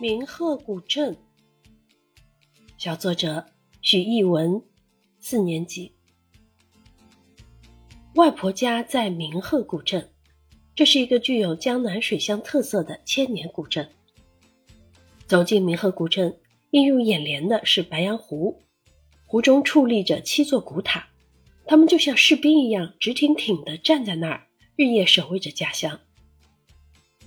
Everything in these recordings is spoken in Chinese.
明鹤古镇，小作者许逸文，四年级。外婆家在明鹤古镇，这是一个具有江南水乡特色的千年古镇。走进明鹤古镇，映入眼帘的是白洋湖，湖中矗立着七座古塔，他们就像士兵一样，直挺挺地站在那儿，日夜守卫着家乡。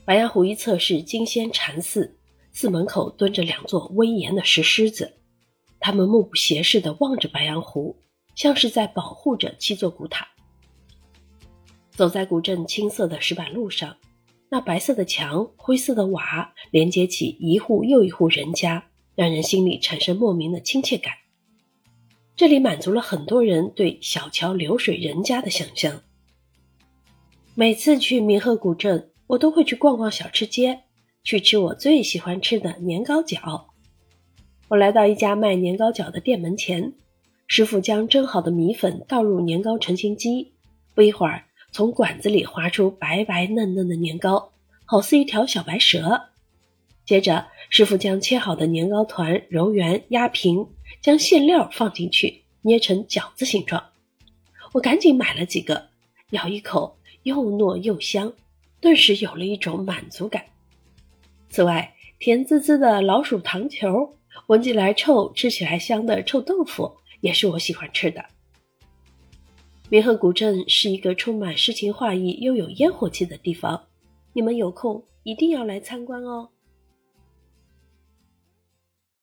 白洋湖一侧是金仙禅寺。寺门口蹲着两座威严的石狮子，他们目不斜视地望着白羊湖，像是在保护着七座古塔。走在古镇青色的石板路上，那白色的墙、灰色的瓦连接起一户又一户人家，让人心里产生莫名的亲切感。这里满足了很多人对小桥流水人家的想象。每次去明鹤古镇，我都会去逛逛小吃街。去吃我最喜欢吃的年糕饺。我来到一家卖年糕饺的店门前，师傅将蒸好的米粉倒入年糕成型机，不一会儿，从管子里滑出白白嫩嫩的年糕，好似一条小白蛇。接着，师傅将切好的年糕团揉圆压平，将馅料放进去，捏成饺子形状。我赶紧买了几个，咬一口，又糯又香，顿时有了一种满足感。此外，甜滋滋的老鼠糖球，闻起来臭，吃起来香的臭豆腐，也是我喜欢吃的。明河古镇是一个充满诗情画意又有烟火气的地方，你们有空一定要来参观哦。